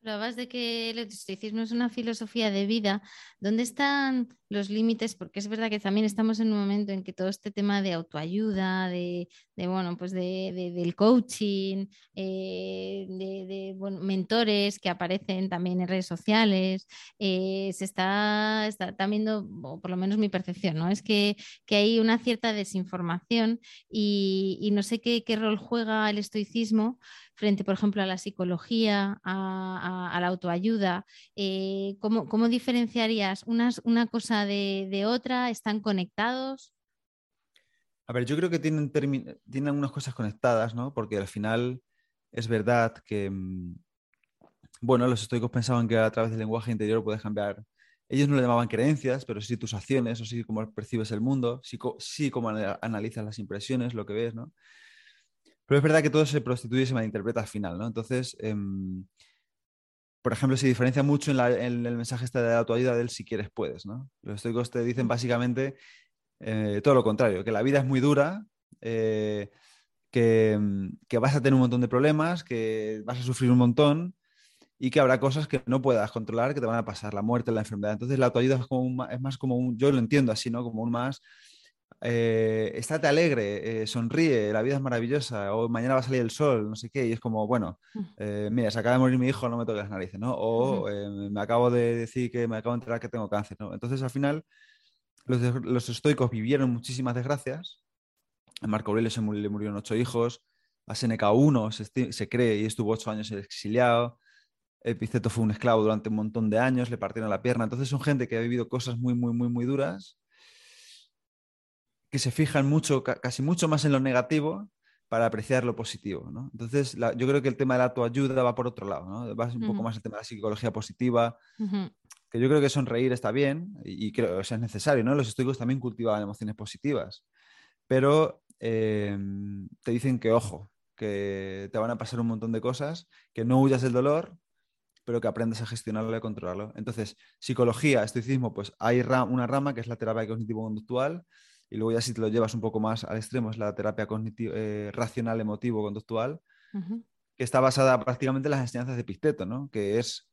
Hablabas de que el estoicismo es una filosofía de vida. ¿Dónde están los límites? Porque es verdad que también estamos en un momento en que todo este tema de autoayuda, de, bueno, pues de, del coaching, eh, de, mentores que aparecen también en redes sociales, eh, se está, está viendo, o por lo menos mi percepción, ¿no? Es que, hay una cierta desinformación y, no sé qué, rol juega el estoicismo frente, por ejemplo, a la psicología, a, la autoayuda? Eh, ¿cómo, diferenciarías una cosa de, otra? ¿Están conectados? A ver, yo creo que tienen, tienen algunas cosas conectadas, ¿no? Porque al final es verdad que, mm, bueno, los estoicos pensaban que a través del lenguaje interior puedes cambiar. Ellos no le llamaban creencias, pero sí tus acciones, o sí cómo percibes el mundo, sí, sí cómo analizas las impresiones, lo que ves, ¿no? Pero es verdad que todo se prostituye y se malinterpreta al final, ¿no? Entonces, em, por ejemplo, se diferencia mucho en, el mensaje este de la autoayuda del si quieres puedes, ¿no? Los estoicos te dicen básicamente eh, todo lo contrario, que la vida es muy dura, eh, em, que, vas a tener un montón de problemas, que vas a sufrir un montón y que habrá cosas que no puedas controlar, que te van a pasar, la muerte, la enfermedad. Entonces la autoayuda es, como es más como un, yo lo entiendo así, ¿no? Como un más eh, estate alegre, eh, sonríe, la vida es maravillosa, o mañana va a salir el sol, no sé qué, y es como, bueno, mm. eh, mira, se acaba de morir mi hijo, no me toques las narices, ¿no? O me acabo de decir que me acabo de enterar que tengo cáncer, ¿no? Entonces, al final, los, estoicos vivieron muchísimas desgracias. A Marco Aurelio se le murieron ocho hijos, a Seneca uno se, se cree y estuvo ocho años exiliado. Epiceto fue un esclavo durante un montón de años, le partieron la pierna. Entonces son gente que ha vivido cosas muy, muy, muy, muy duras que se fijan mucho, casi mucho más en lo negativo para apreciar lo positivo. ¿no? Entonces, yo creo que el tema de la autoayuda va por otro lado, ¿no? va un poco más el tema de la psicología positiva, que yo creo que sonreír está bien y, creo que es necesario. ¿no? Los estoicos también cultivan emociones positivas, pero em, te dicen que, ojo, que te van a pasar un montón de cosas, que no huyas del dolor, pero que aprendas a gestionarlo y a controlarlo. Entonces, psicología, estoicismo, pues hay una rama que es la terapia cognitivo-conductual, y luego ya si te lo llevas un poco más al extremo es la terapia eh, racional, emotivo, conductual, que está basada prácticamente en las enseñanzas de Epicteto, ¿no? que es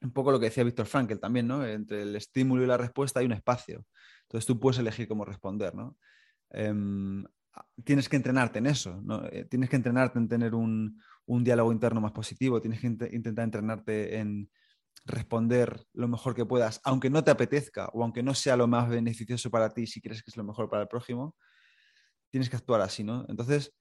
un poco lo que decía Víctor Frankl también, ¿no? entre el estímulo y la respuesta hay un espacio. Entonces tú puedes elegir cómo responder. ¿no? Em, tienes que entrenarte en eso, eh, tienes que entrenarte en tener un, diálogo interno más positivo, tienes que intentar entrenarte en responder lo mejor que puedas, aunque no te apetezca o aunque no sea lo más beneficioso para ti si crees que es lo mejor para el prójimo, tienes que actuar así, ¿no? Entonces,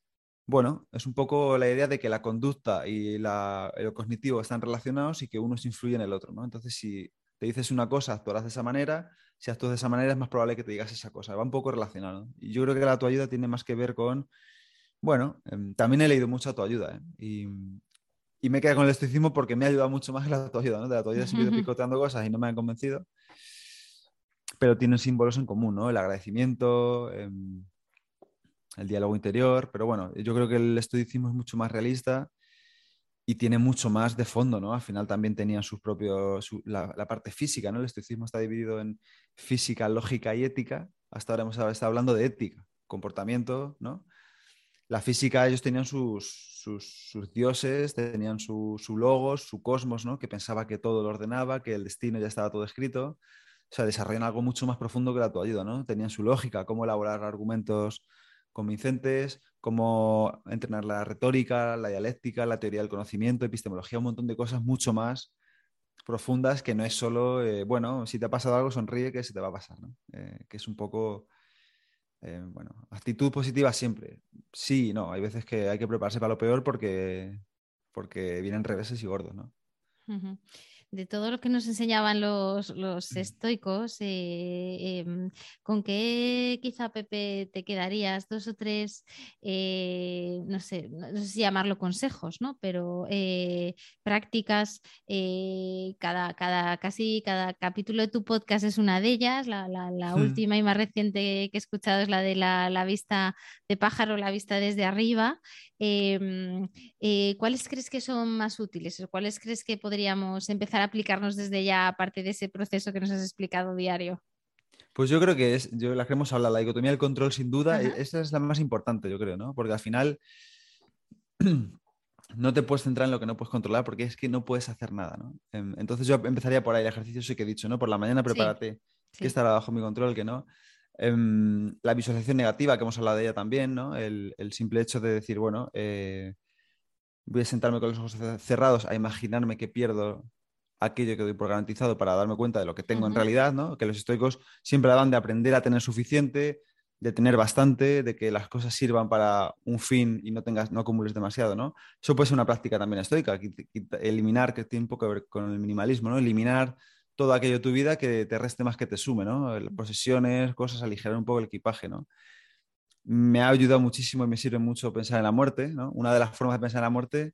bueno, es un poco la idea de que la conducta y lo cognitivo están relacionados y que uno se influye en el otro, ¿no? Entonces, si te dices una cosa, actuarás de esa manera, si actúas de esa manera es más probable que te digas esa cosa, va un poco relacionado. Y yo creo que la ayuda tiene más que ver con, bueno, em, también he leído mucho a tu ayuda ¿eh? y, y, me queda con el estoicismo porque me ha ayudado mucho más que la ayuda, ¿no? De la ayuda he seguido picoteando cosas y no me han convencido, pero tienen símbolos en común, ¿no? El agradecimiento, em, el diálogo interior, pero bueno, yo creo que el estoicismo es mucho más realista y tiene mucho más de fondo, ¿no? Al final también tenían sus propios, la, parte física, ¿no? El estoicismo está dividido en física, lógica y ética. Hasta ahora hemos estado hablando de ética, comportamiento, ¿no? La física, ellos tenían sus, sus, dioses, tenían su, su, logos, su cosmos, ¿no? Que pensaba que todo lo ordenaba, que el destino ya estaba todo escrito. O sea, desarrollan algo mucho más profundo que la tu ¿no? Tenían su lógica, cómo elaborar argumentos convincentes, cómo entrenar la retórica, la dialéctica, la teoría del conocimiento, epistemología, un montón de cosas mucho más profundas que no es solo, eh, bueno, si te ha pasado algo, sonríe que se te va a pasar, eh, que es un poco, eh, bueno, actitud positiva siempre. Sí, no, hay veces que hay que prepararse para lo peor porque, porque vienen reveses y gordos, ¿no? De todo lo que nos enseñaban los, los estoicos, eh, em, ¿con qué quizá, Pepe, te quedarías? Dos o tres, eh, no, sé, no sé si llamarlo consejos, ¿no? Pero eh, prácticas, cada, cada, casi cada capítulo de tu podcast es una de ellas. La, última y más reciente que he escuchado es la de la, la vista de pájaro, la vista desde arriba. Em, eh, ¿cuáles crees que son más útiles? ¿Cuáles crees que podríamos empezar a aplicarnos desde ya, aparte de ese proceso que nos has explicado diario? Pues yo creo que es, yo la que hemos hablado, la dicotomía del control, sin duda, e, esa es la más importante, yo creo, ¿no? Porque al final no te puedes centrar en lo que no puedes controlar porque es que no puedes hacer nada, ¿no? Em, entonces yo empezaría por ahí, el ejercicio sí que he dicho, ¿no? Por la mañana prepárate, que estará bajo mi control, que no. Em, la visualización negativa, que hemos hablado de ella también, ¿no? el, simple hecho de decir, bueno, eh, voy a sentarme con los ojos cerrados a imaginarme que pierdo aquello que doy por garantizado para darme cuenta de lo que tengo en realidad, ¿no? que los estoicos siempre hablan de aprender a tener suficiente, de tener bastante, de que las cosas sirvan para un fin y no tengas, no acumules demasiado, ¿no? Eso puede ser una práctica también estoica, eliminar, que tiene un poco que ver con el minimalismo, ¿no? Eliminar todo aquello de tu vida que te reste más que te sume, ¿no? Posesiones, cosas, aligerar un poco el equipaje, ¿no? Me ha ayudado muchísimo y me sirve mucho pensar en la muerte, ¿no? Una de las formas de pensar en la muerte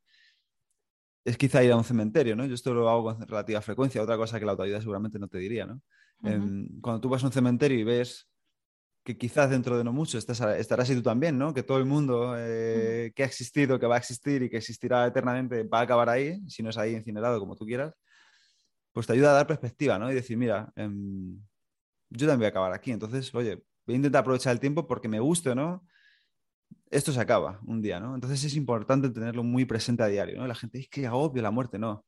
es quizá ir a un cementerio, ¿no? Yo esto lo hago con relativa frecuencia, otra cosa que la autoayuda seguramente no te diría, ¿no? Em, cuando tú vas a un cementerio y ves que quizás dentro de no mucho estarás ahí tú también, ¿no? Que todo el mundo eh, que ha existido, que va a existir y que existirá eternamente va a acabar ahí, si no es ahí incinerado como tú quieras pues te ayuda a dar perspectiva, ¿no? Y decir, mira, em, yo también voy a acabar aquí, entonces, oye, voy a intentar aprovechar el tiempo porque me guste, ¿no? Esto se acaba un día, ¿no? Entonces es importante tenerlo muy presente a diario, ¿no? La gente dice que obvio la muerte, no.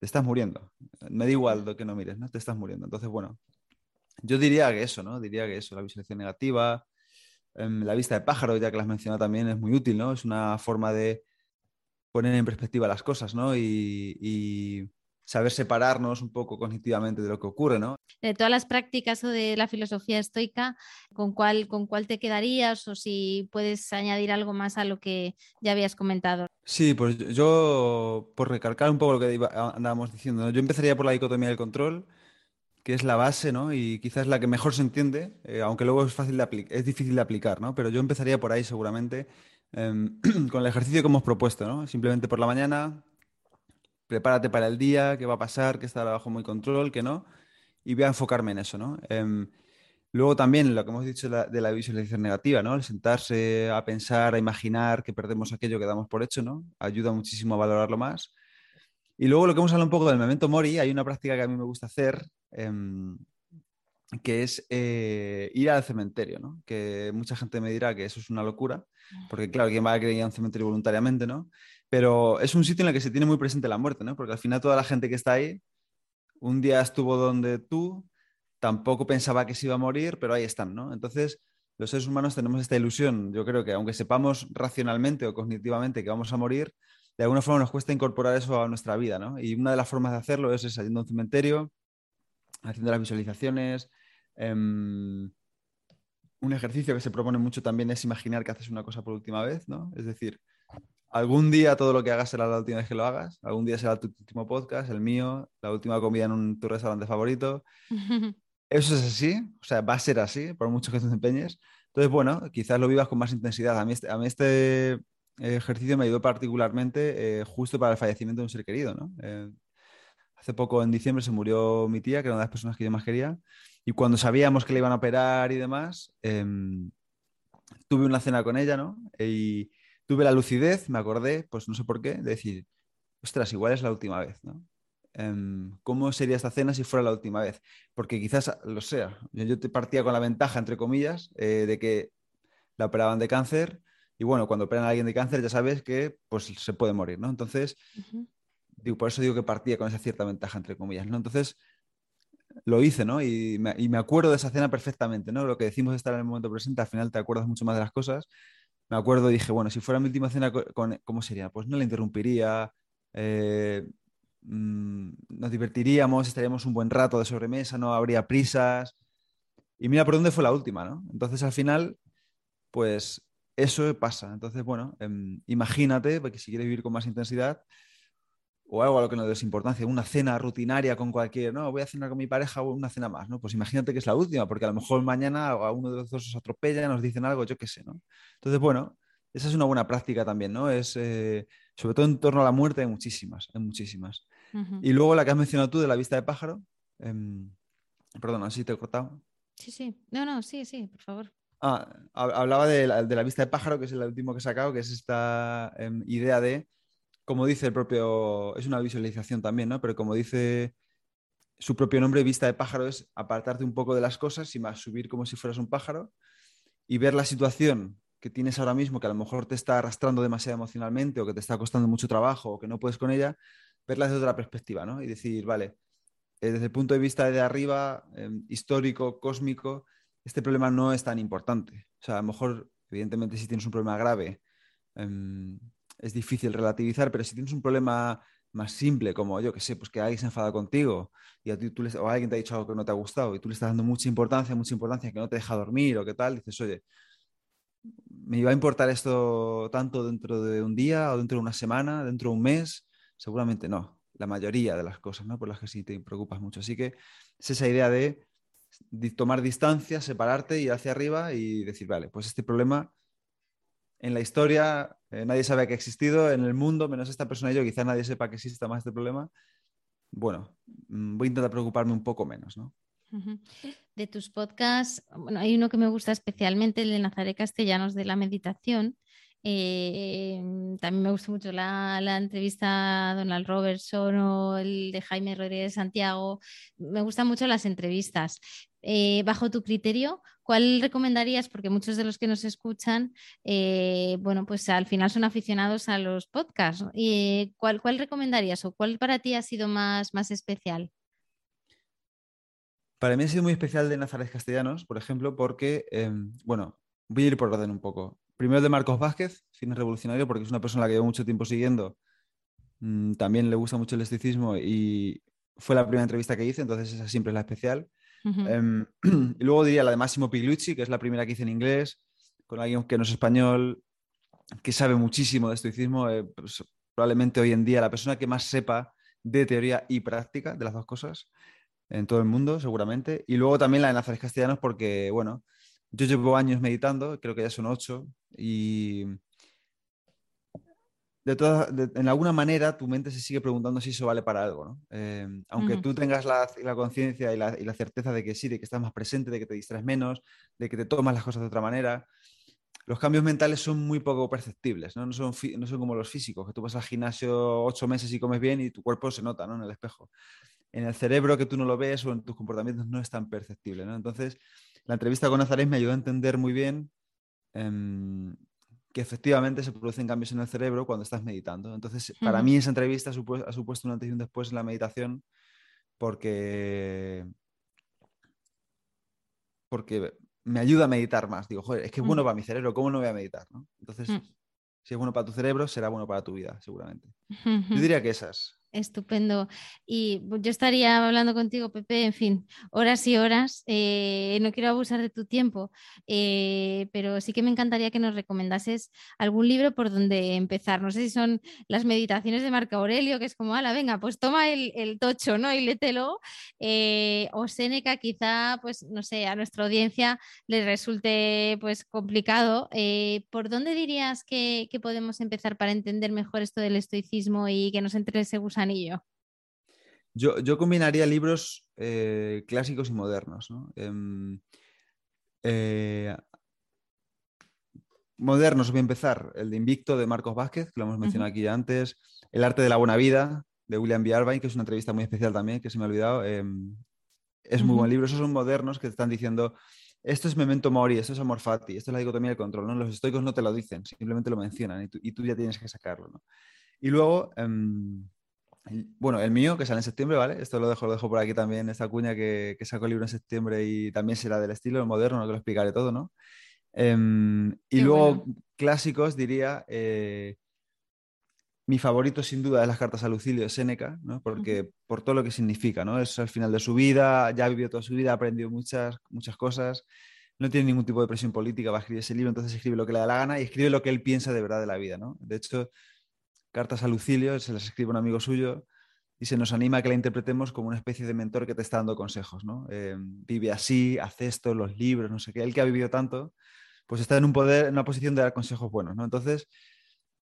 Te estás muriendo. Me da igual lo que no mires, ¿no? Te estás muriendo. Entonces, bueno, yo diría que eso, ¿no? Diría que eso, la visualización negativa, em, la vista de pájaro, ya que las mencionado también, es muy útil, ¿no? Es una forma de poner en perspectiva las cosas, ¿no? y saber separarnos un poco cognitivamente de lo que ocurre, ¿no? De todas las prácticas o de la filosofía estoica, ¿con cuál, ¿con cuál te quedarías o si puedes añadir algo más a lo que ya habías comentado? Sí, pues yo, por recalcar un poco lo que andábamos diciendo, yo empezaría por la dicotomía del control, que es la base, ¿no? Y quizás la que mejor se entiende, eh, aunque luego es, fácil de es difícil de aplicar, ¿no? Pero yo empezaría por ahí seguramente, em, con el ejercicio que hemos propuesto, ¿no? Simplemente por la mañana, prepárate para el día, qué va a pasar, qué está bajo mi control, qué no, y voy a enfocarme en eso, ¿no? Em, luego también lo que hemos dicho de la, visualización negativa, ¿no? El sentarse a pensar, a imaginar que perdemos aquello que damos por hecho, ¿no? Ayuda muchísimo a valorarlo más. Y luego lo que hemos hablado un poco del momento mori, hay una práctica que a mí me gusta hacer, em, que es eh, ir al cementerio, ¿no? Que mucha gente me dirá que eso es una locura, porque claro, ¿quién va a querer ir a un cementerio voluntariamente, ¿no? Pero es un sitio en el que se tiene muy presente la muerte, ¿no? Porque al final toda la gente que está ahí, un día estuvo donde tú, tampoco pensaba que se iba a morir, pero ahí están, ¿no? Entonces, los seres humanos tenemos esta ilusión. Yo creo que aunque sepamos racionalmente o cognitivamente que vamos a morir, de alguna forma nos cuesta incorporar eso a nuestra vida, ¿no? Y una de las formas de hacerlo es, yendo a un cementerio, haciendo las visualizaciones. Em, un ejercicio que se propone mucho también es imaginar que haces una cosa por última vez, ¿no? Es decir, algún día todo lo que hagas será la última vez que lo hagas, algún día será tu último podcast, el mío, la última comida en un, tu restaurante favorito. Eso es así, o sea, va a ser así, por mucho que te empeñes. Entonces, bueno, quizás lo vivas con más intensidad. A mí este, a mí este ejercicio me ayudó particularmente eh, justo para el fallecimiento de un ser querido, ¿no? Eh, hace poco, en diciembre, se murió mi tía, que era una de las personas que yo más quería, y cuando sabíamos que le iban a operar y demás, em, tuve una cena con ella, ¿no? Y tuve la lucidez, me acordé, pues no sé por qué, de decir, ostras, igual es la última vez, ¿no? Em, ¿Cómo sería esta cena si fuera la última vez? Porque quizás lo sea. Yo, te partía con la ventaja, entre comillas, eh, de que la operaban de cáncer y bueno, cuando operan a alguien de cáncer ya sabes que pues se puede morir, ¿no? Entonces, digo, por eso digo que partía con esa cierta ventaja, entre comillas, ¿no? Entonces, lo hice, ¿no? Y me, acuerdo de esa cena perfectamente, ¿no? Lo que decimos estar en el momento presente, al final te acuerdas mucho más de las cosas. Me acuerdo dije, bueno, si fuera mi última cena, ¿cómo sería? Pues no la interrumpiría, eh, mm, nos divertiríamos, estaríamos un buen rato de sobremesa, no habría prisas. Y mira por dónde fue la última, ¿no? Entonces al final, pues eso pasa. Entonces, bueno, em, imagínate, porque si quieres vivir con más intensidad, o algo a lo que no des importancia, una cena rutinaria con cualquier, no, voy a cenar con mi pareja o una cena más, ¿no? Pues imagínate que es la última, porque a lo mejor mañana a uno de los dos os atropella, nos dicen algo, yo qué sé, ¿no? Entonces, bueno, esa es una buena práctica también, ¿no? Es, eh, sobre todo en torno a la muerte, hay muchísimas, hay muchísimas. Y luego la que has mencionado tú de la vista de pájaro, eh, perdona, si te he cortado. Sí, sí, no, no, sí, sí, por favor. Ah, hablaba de la, vista de pájaro, que es el último que he sacado, que es esta em, idea de, como dice el propio, es una visualización también, ¿no? Pero como dice su propio nombre, vista de pájaro es apartarte un poco de las cosas y más subir como si fueras un pájaro y ver la situación que tienes ahora mismo, que a lo mejor te está arrastrando demasiado emocionalmente o que te está costando mucho trabajo o que no puedes con ella, verla desde otra perspectiva, ¿no? Y decir, vale, eh, desde el punto de vista de arriba, em, histórico, cósmico, este problema no es tan importante. O sea, a lo mejor, evidentemente, si tienes un problema grave, em, es difícil relativizar, pero si tienes un problema más simple, como yo que sé, pues que alguien se enfada contigo y a ti, tú o alguien te ha dicho algo que no te ha gustado y tú le estás dando mucha importancia, mucha importancia, que no te deja dormir o qué tal, dices, oye, ¿me iba a importar esto tanto dentro de un día o dentro de una semana, dentro de un mes? Seguramente no, la mayoría de las cosas, ¿no? Por las que sí te preocupas mucho. Así que es esa idea de tomar distancia, separarte, ir hacia arriba y decir, vale, pues este problema en la historia eh, nadie sabe que ha existido, en el mundo, menos esta persona y yo, quizá nadie sepa que exista más este problema. Bueno, mm, voy a intentar preocuparme un poco menos, ¿no? De tus podcasts, bueno, hay uno que me gusta especialmente, el de Nazaret Castellanos de la meditación, eh, también me gustó mucho la, entrevista a Donald Robertson o el de Jaime Rodríguez Santiago. Me gustan mucho las entrevistas. Eh, bajo tu criterio, ¿cuál recomendarías? Porque muchos de los que nos escuchan, eh, bueno, pues al final son aficionados a los podcasts. ¿cuál, ¿Cuál recomendarías o cuál para ti ha sido más, más especial? Para mí ha sido muy especial de Nazaret Castellanos, por ejemplo, porque, em, bueno, voy a ir por orden un poco primero de Marcos Vázquez, cine revolucionario, porque es una persona que llevo mucho tiempo siguiendo. Mm, también le gusta mucho el esticismo y fue la primera entrevista que hice, entonces esa siempre es la especial. Em, y luego diría la de Máximo Piglucci, que es la primera que hice en inglés, con alguien que no es español, que sabe muchísimo de estoicismo, eh, pues, probablemente hoy en día la persona que más sepa de teoría y práctica de las dos cosas en todo el mundo, seguramente. Y luego también la de Nazares Castellanos, porque, bueno, yo llevo años meditando, creo que ya son ocho, y de todas, en alguna manera tu mente se sigue preguntando si eso vale para algo, ¿no? Eh, aunque tú tengas la, conciencia y la, certeza de que sí, de que estás más presente, de que te distraes menos, de que te tomas las cosas de otra manera, los cambios mentales son muy poco perceptibles, ¿no? No son, no son como los físicos, que tú vas al gimnasio ocho meses y comes bien y tu cuerpo se nota, ¿no? En el espejo. En el cerebro que tú no lo ves o en tus comportamientos no es tan perceptible, ¿no? Entonces, la entrevista con Nazaret me ayudó a entender muy bien em, que efectivamente se producen cambios en el cerebro cuando estás meditando. Entonces, para mí esa entrevista ha, supuesto un antes y un después en la meditación porque, porque me ayuda a meditar más. Digo, joder, es que es bueno para mi cerebro, ¿cómo no voy a meditar? ¿no? Entonces, Mm. si es bueno para tu cerebro, será bueno para tu vida, seguramente. Yo diría que esas. Estupendo. Y yo estaría hablando contigo, Pepe, en fin, horas y horas. Eh, no quiero abusar de tu tiempo, eh, pero sí que me encantaría que nos recomendases algún libro por donde empezar. No sé si son las meditaciones de Marco Aurelio, que es como, ala, venga, pues toma el, el tocho, ¿no? Y lételo. Eh, o Séneca, quizá, pues, no sé, a nuestra audiencia les resulte pues complicado. ¿por dónde dirías que, que podemos empezar para entender mejor esto del estoicismo y que nos entre ese gusanillo? Yo, yo combinaría libros eh, clásicos y modernos. ¿no? Em, eh, modernos, voy a empezar. El de Invicto de Marcos Vázquez, que lo hemos mencionado aquí ya antes. El arte de la buena vida de William B. Irvine, que es una entrevista muy especial también, que se me ha olvidado. Em, es muy buen libro. Esos son modernos que te están diciendo, esto es memento mori, esto es amor fati, esto es la dicotomía del control. ¿no? Los estoicos no te lo dicen, simplemente lo mencionan y tú, y tú ya tienes que sacarlo. ¿no? Y luego, em, bueno, el mío, que sale en septiembre, ¿vale? Esto lo dejo, lo dejo por aquí también, esta cuña que, que sacó el libro en septiembre y también será del estilo moderno, no te lo explicaré todo, ¿no? Em, y Qué luego, bueno. clásicos, diría, eh, mi favorito sin duda es las cartas a Lucilio de Séneca, ¿no? Porque por todo lo que significa, ¿no? Es al final de su vida, ya ha vivido toda su vida, ha aprendido muchas, muchas cosas, no tiene ningún tipo de presión política para escribir ese libro, entonces escribe lo que le da la gana y escribe lo que él piensa de verdad de la vida, ¿no? De hecho, cartas a Lucilio se las escribe un amigo suyo y se nos anima a que la interpretemos como una especie de mentor que te está dando consejos, ¿no? Eh, vive así, hace esto, los libros, no sé qué. Él que ha vivido tanto, pues está en un poder, en una posición de dar consejos buenos, ¿no? Entonces,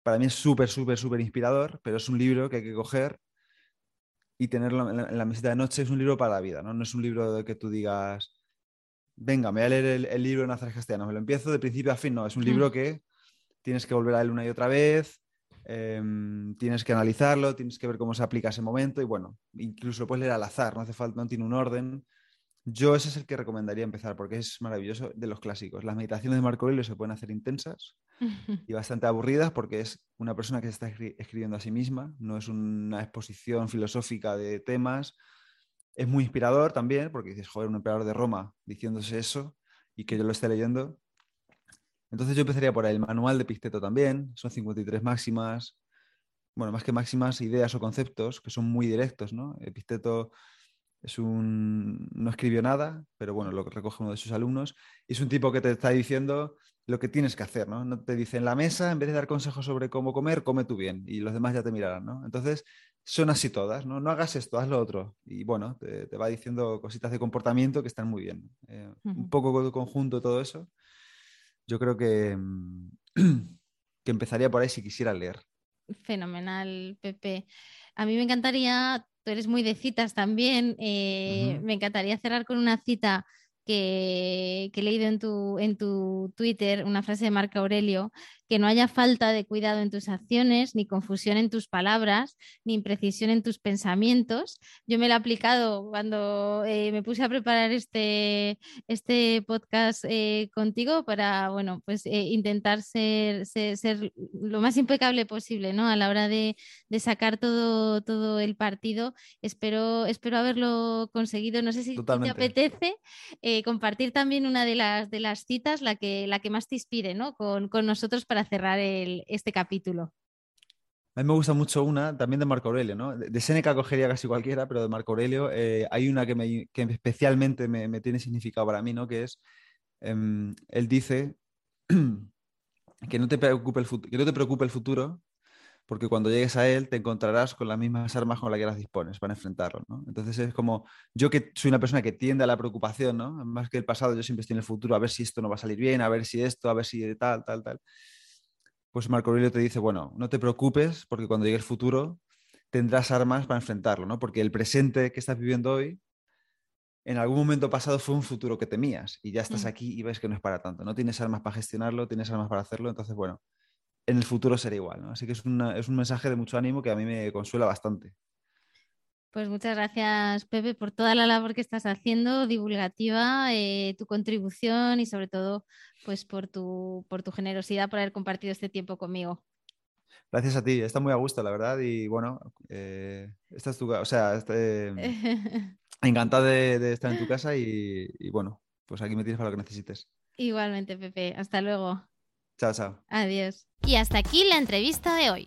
para mí es súper, súper, súper inspirador, pero es un libro que hay que coger y tenerlo en la, en la mesita de noche. Es un libro para la vida, ¿no? No es un libro de que tú digas, venga, me voy a leer el, el libro de Nazaret Castellanos, me lo empiezo de principio a fin, no. Es un libro que tienes que volver a él una y otra vez, eh, tienes que analizarlo, tienes que ver cómo se aplica ese momento y bueno, incluso lo puedes leer al azar, no hace falta, no tiene un orden. Yo ese es el que recomendaría empezar porque es maravilloso de los clásicos. Las meditaciones de Marco Aurelio se pueden hacer intensas y bastante aburridas porque es una persona que se está escri- escribiendo a sí misma, no es una exposición filosófica de temas. Es muy inspirador también porque dices, joder, un emperador de Roma diciéndose eso y que yo lo esté leyendo. Entonces yo empezaría por ahí. El manual de Pisteto también, son 53 máximas. Bueno, más que máximas, ideas o conceptos que son muy directos, ¿no? Episteto es un... no escribió nada, pero bueno, lo recoge uno de sus alumnos. Y es un tipo que te está diciendo lo que tienes que hacer, ¿no? No te dice en la mesa, en vez de dar consejos sobre cómo comer, come tú bien y los demás ya te mirarán, ¿no? Entonces, son así todas, ¿no? No hagas esto, haz lo otro. Y bueno, te, te va diciendo cositas de comportamiento que están muy bien. Eh, Un poco conjunto todo eso. Yo creo que, mm, que empezaría por ahí si quisiera leer. Fenomenal, Pepe. A mí me encantaría, tú eres muy de citas también, eh, me encantaría cerrar con una cita que, que he leído en tu, en tu Twitter, una frase de Marco Aurelio, que no haya falta de cuidado en tus acciones, ni confusión en tus palabras, ni imprecisión en tus pensamientos. Yo me lo he aplicado cuando eh, me puse a preparar este, este podcast eh, contigo para, bueno, pues eh, intentar ser, ser, ser lo más impecable posible, ¿no? A la hora de, de sacar todo, todo el partido. Espero, espero haberlo conseguido. No sé si, te apetece compartir también una de las, de las citas, la que, la que más te inspire, ¿no? Con, con nosotros para cerrar este capítulo. A mí me gusta mucho una, también de Marco Aurelio, ¿no? De, de Séneca cogería casi cualquiera, pero de Marco Aurelio eh, hay una que, me, que especialmente me, tiene significado para mí, ¿no? Que es, eh, él dice que no, te preocupe el que no te preocupe el futuro, porque cuando llegues a él te encontrarás con las mismas armas con las que las dispones para enfrentarlo, ¿no? Entonces es como, yo que soy una persona que tiende a la preocupación, ¿no? Más que el pasado, yo siempre estoy en el futuro, a ver si esto no va a salir bien, a ver si esto, a ver si tal, tal, tal. Pues Marco Aurelio te dice, bueno, no te preocupes, porque cuando llegue el futuro tendrás armas para enfrentarlo, ¿no? Porque el presente que estás viviendo hoy, en algún momento pasado fue un futuro que temías y ya estás aquí y ves que no es para tanto, no tienes armas para gestionarlo, tienes armas para hacerlo, entonces, bueno, en el futuro será igual. ¿no? Así que es, una, es, un mensaje de mucho ánimo que a mí me consuela bastante. Pues muchas gracias, Pepe, por toda la labor que estás haciendo, divulgativa, eh, tu contribución y sobre todo, pues por tu, por tu generosidad por haber compartido este tiempo conmigo. Gracias a ti, está muy a gusto, la verdad. Y bueno, eh, esta es tu, o sea, este, encantado de, de, estar en tu casa y, y bueno, pues aquí me tienes para lo que necesites. Igualmente, Pepe. Hasta luego. Chao, chao. Adiós. Y hasta aquí la entrevista de hoy.